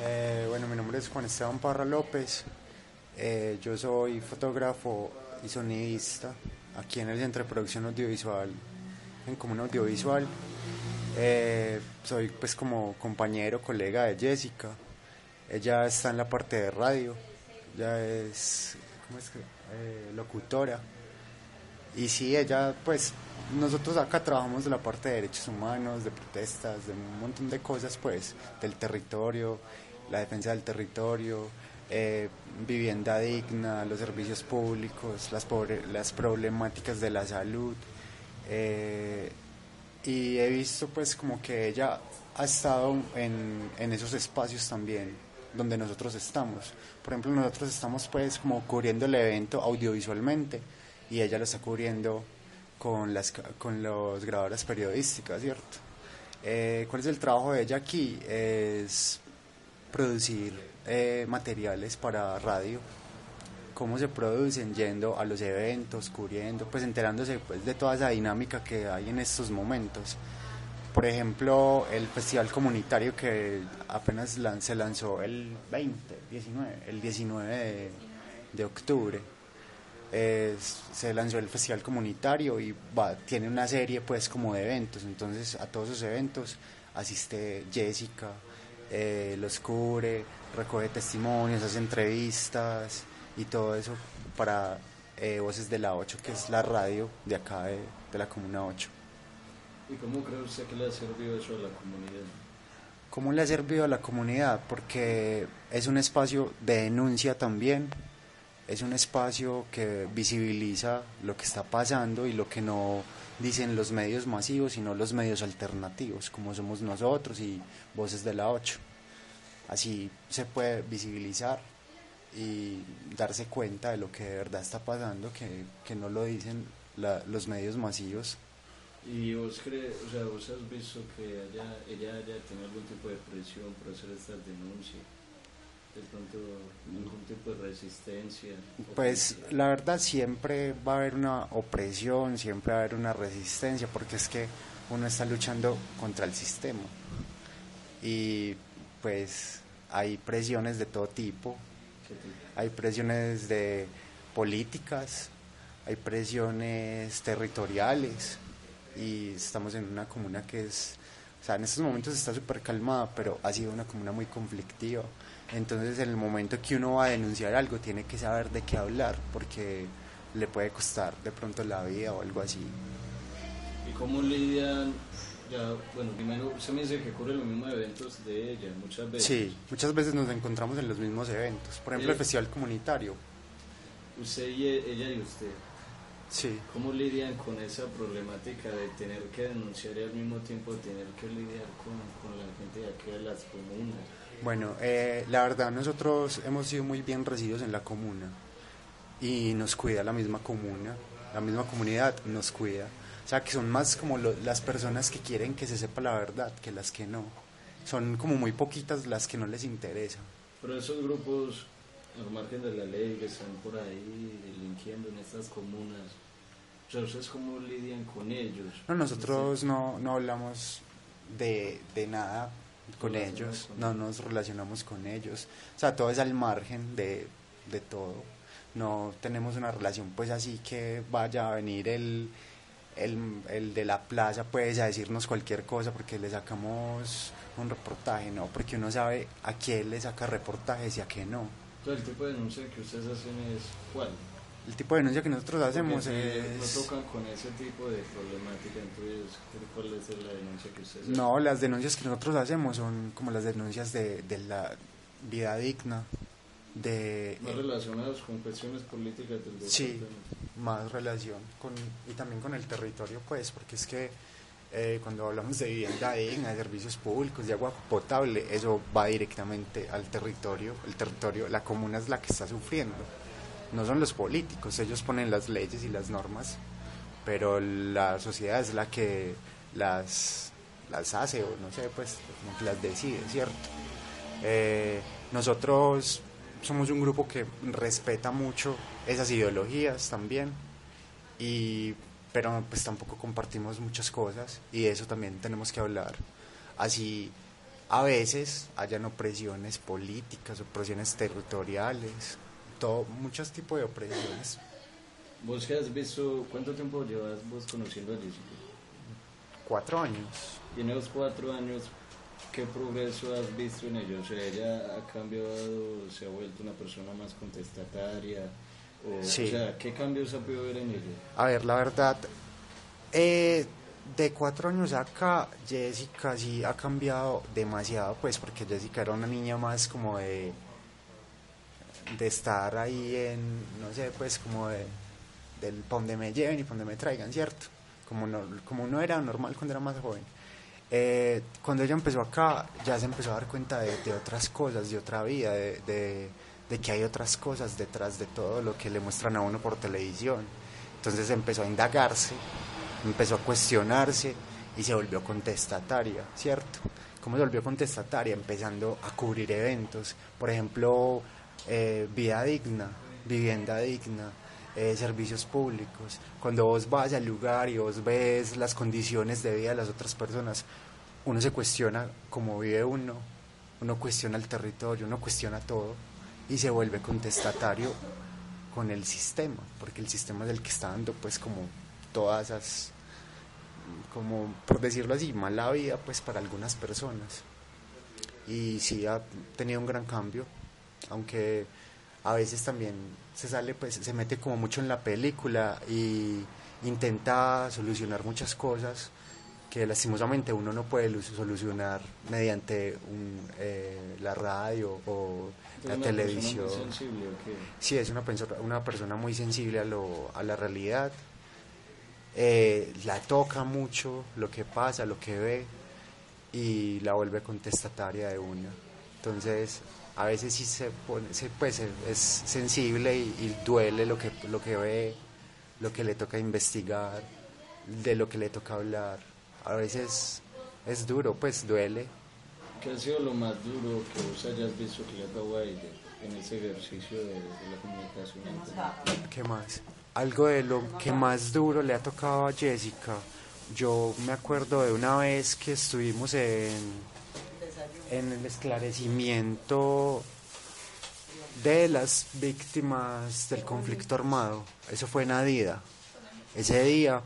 Eh, bueno, mi nombre es Juan Esteban Parra López. Eh, yo soy fotógrafo y sonidista aquí en el Centro de Producción Audiovisual, en Comuna Audiovisual. Eh, soy pues como compañero, colega de Jessica. Ella está en la parte de radio, ella es, ¿cómo es que? Locutora. Y sí, ella pues nosotros acá trabajamos de la parte de derechos humanos, de protestas, de un montón de cosas pues, del territorio, la defensa del territorio, eh, vivienda digna, los servicios públicos, las, pobre- las problemáticas de la salud. eh, y he visto pues como que ella ha estado en, en esos espacios también donde nosotros estamos. Por ejemplo, nosotros estamos pues como cubriendo el evento audiovisualmente y ella lo está cubriendo con las con los grabadoras periodísticas, ¿cierto? Eh, ¿Cuál es el trabajo de ella aquí? Es producir eh, materiales para radio, cómo se producen, yendo a los eventos, cubriendo, pues enterándose pues, de toda esa dinámica que hay en estos momentos. Por ejemplo, el festival comunitario que apenas se lanzó el 20, 19, el 19 de, de octubre. Se lanzó el festival comunitario y tiene una serie pues como de eventos, entonces a todos esos eventos asiste Jessica, eh, los cubre, recoge testimonios, hace entrevistas y todo eso para eh, Voces de la 8, que es la radio de acá de, de la Comuna 8. ¿Y cómo cree usted que le ha servido eso a la comunidad? ¿Cómo le ha servido a la comunidad? Porque es un espacio de denuncia también, es un espacio que visibiliza lo que está pasando y lo que no dicen los medios masivos, sino los medios alternativos, como somos nosotros y Voces de la 8. Así se puede visibilizar y darse cuenta de lo que de verdad está pasando, que, que no lo dicen la- los medios masivos. ¿Y vos crees, o sea, vos has visto que haya, ella haya tenido algún tipo de presión por hacer estas denuncias? De pronto, algún tipo de resistencia. Pues la verdad siempre va a haber una opresión, siempre va a haber una resistencia, porque es que uno está luchando contra el sistema. Y pues hay presiones de todo tipo, ¿Qué tipo? hay presiones de políticas, hay presiones territoriales y estamos en una comuna que es, o sea, en estos momentos está súper calmada, pero ha sido una comuna muy conflictiva. Entonces, en el momento que uno va a denunciar algo, tiene que saber de qué hablar, porque le puede costar de pronto la vida o algo así. ¿Y cómo lidian? Ya, bueno, primero, usted me dice que cubre los mismos eventos de ella muchas veces. Sí, muchas veces nos encontramos en los mismos eventos. Por ejemplo, el Eh. festival comunitario. Usted y ella y usted. Sí. ¿Cómo lidian con esa problemática de tener que denunciar y al mismo tiempo tener que lidiar con, con la gente de aquí de las comunas? Bueno, eh, la verdad nosotros hemos sido muy bien recibidos en la comuna y nos cuida la misma comuna, la misma comunidad nos cuida. O sea, que son más como lo- las personas que quieren que se sepa la verdad que las que no. Son como muy poquitas las que no les interesa. Pero esos grupos al margen de la ley que están por ahí delinquiendo en estas comunas, o sea, ¿ustedes cómo lidian con ellos? No, nosotros no, no hablamos de, de nada con ellos, con no nos relacionamos con ellos. O sea, todo es al margen de, de todo. No tenemos una relación pues así que vaya a venir el, el, el de la plaza pues a decirnos cualquier cosa porque le sacamos un reportaje, no, porque uno sabe a quién le saca reportajes y a qué no. Entonces, el tipo de denuncia que ustedes hacen es ¿cuál? El tipo de denuncia que nosotros hacemos Porque es... No tocan con ese tipo de problemática, entonces, ¿cuál es la denuncia que ustedes hacen? No, las denuncias que nosotros hacemos son como las denuncias de, de la vida digna, de Más eh, relacionados con cuestiones políticas del Sí. departamento. más relación con y también con el territorio, pues, porque es que eh, cuando hablamos de vivienda digna, de servicios públicos, de agua potable, eso va directamente al territorio. El territorio, la comuna es la que está sufriendo, no son los políticos, ellos ponen las leyes y las normas, pero la sociedad es la que las, las hace o no sé, pues, como que las decide, ¿cierto? Eh, nosotros somos un grupo que respeta mucho esas ideologías también, y, pero pues tampoco compartimos muchas cosas y de eso también tenemos que hablar. Así a veces hayan opresiones políticas, opresiones territoriales, todo, muchos tipos de opresiones. ¿Vos qué has visto, cuánto tiempo llevas vos conociendo a Jessica? Cuatro años. Y en esos cuatro años, ¿qué progreso has visto en ella? O sea, ella ha cambiado, se ha vuelto una persona más contestataria. O, Sí. o sea, ¿qué cambios ha podido ver en ella? A ver, la verdad, eh, de cuatro años acá, Jessica sí ha cambiado demasiado, pues, porque Jessica era una niña más como de, de estar ahí en, no sé, pues, como de, del donde me lleven y donde me traigan, ¿cierto? Como, no, como uno era normal cuando era más joven. Eh, cuando ella empezó acá, ya se empezó a dar cuenta de, de otras cosas, de otra vida, de, de- de que hay otras cosas detrás de todo lo que le muestran a uno por televisión. Entonces empezó a indagarse, empezó a cuestionarse y se volvió contestataria, ¿cierto? ¿Cómo se volvió contestataria? Empezando a cubrir eventos, por ejemplo, eh, vida digna, vivienda digna, eh, servicios públicos. Cuando vos vas al lugar y vos ves las condiciones de vida de las otras personas, uno se cuestiona cómo vive uno, uno cuestiona el territorio, uno cuestiona todo y se vuelve contestatario con el sistema, porque el sistema es el que está dando pues como todas esas, como por decirlo así, mala vida pues para algunas personas. Y sí ha tenido un gran cambio, aunque a veces también se sale pues se mete como mucho en la película y intenta solucionar muchas cosas que lastimosamente uno no puede lu- solucionar mediante un, eh, la radio o ¿Es la una televisión. persona muy sensible o qué? Sí, es una, persona una persona muy sensible a, lo, a la realidad. Eh, la toca mucho lo que pasa, lo que ve y la vuelve contestataria de una. Entonces, a veces sí se pone, se, pues, es sensible y, y duele lo que, lo que ve, lo que le toca investigar, de lo que le toca hablar. A veces es duro, pues duele. ¿Qué ha sido lo más duro que vos hayas visto que le ha dado a ella en ese ejercicio de, de la comunicación? ¿Qué más? Algo de lo que más duro le ha tocado a Jessica. Yo me acuerdo de una vez que estuvimos en, en el esclarecimiento de las víctimas del conflicto armado. Eso fue en Adida. Ese día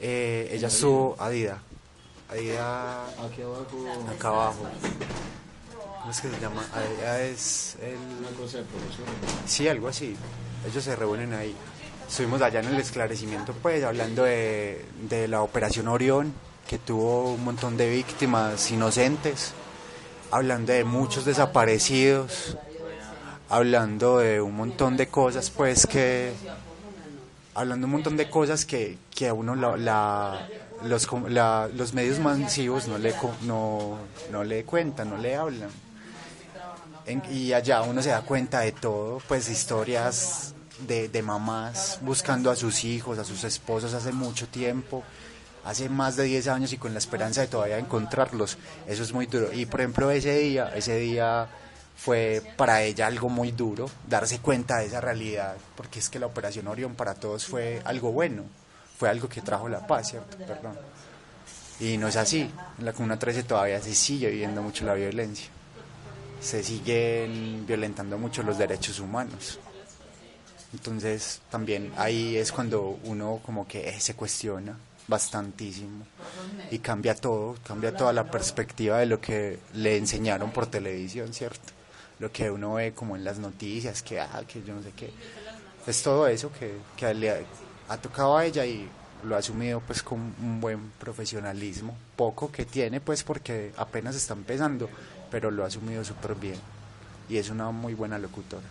eh, ella estuvo Adida. Adida Aquí abajo, acá abajo. ¿Cómo es que se llama? Adida es el... una cosa de profesor. Sí, algo así. Ellos se reúnen ahí. Estuvimos allá en el esclarecimiento, pues, hablando de, de la operación Orión, que tuvo un montón de víctimas inocentes, hablando de muchos desaparecidos, hablando de un montón de cosas, pues, que... Hablando un montón de cosas que, que a uno la, la- los, la- los medios masivos no le, no, no le cuentan, no le hablan. Y allá uno se da cuenta de todo, pues historias de, de mamás buscando a sus hijos, a sus esposos hace mucho tiempo, hace más de 10 años y con la esperanza de todavía encontrarlos. Eso es muy duro. Y por ejemplo ese día, ese día fue para ella algo muy duro, darse cuenta de esa realidad, porque es que la operación Orión para todos fue algo bueno, fue algo que trajo la paz, ¿cierto? Perdón. Y no es así, en la Comuna 13 todavía se sigue viviendo mucho la violencia se siguen violentando mucho los derechos humanos. Entonces también ahí es cuando uno como que eh, se cuestiona bastantísimo y cambia todo, cambia toda la perspectiva de lo que le enseñaron por televisión, ¿cierto? Lo que uno ve como en las noticias, que ah, que yo no sé qué. Es todo eso que, que le ha, tocado a ella y lo ha asumido pues con un buen profesionalismo, poco que tiene pues porque apenas está empezando, pero lo ha asumido súper bien y es una muy buena locutora.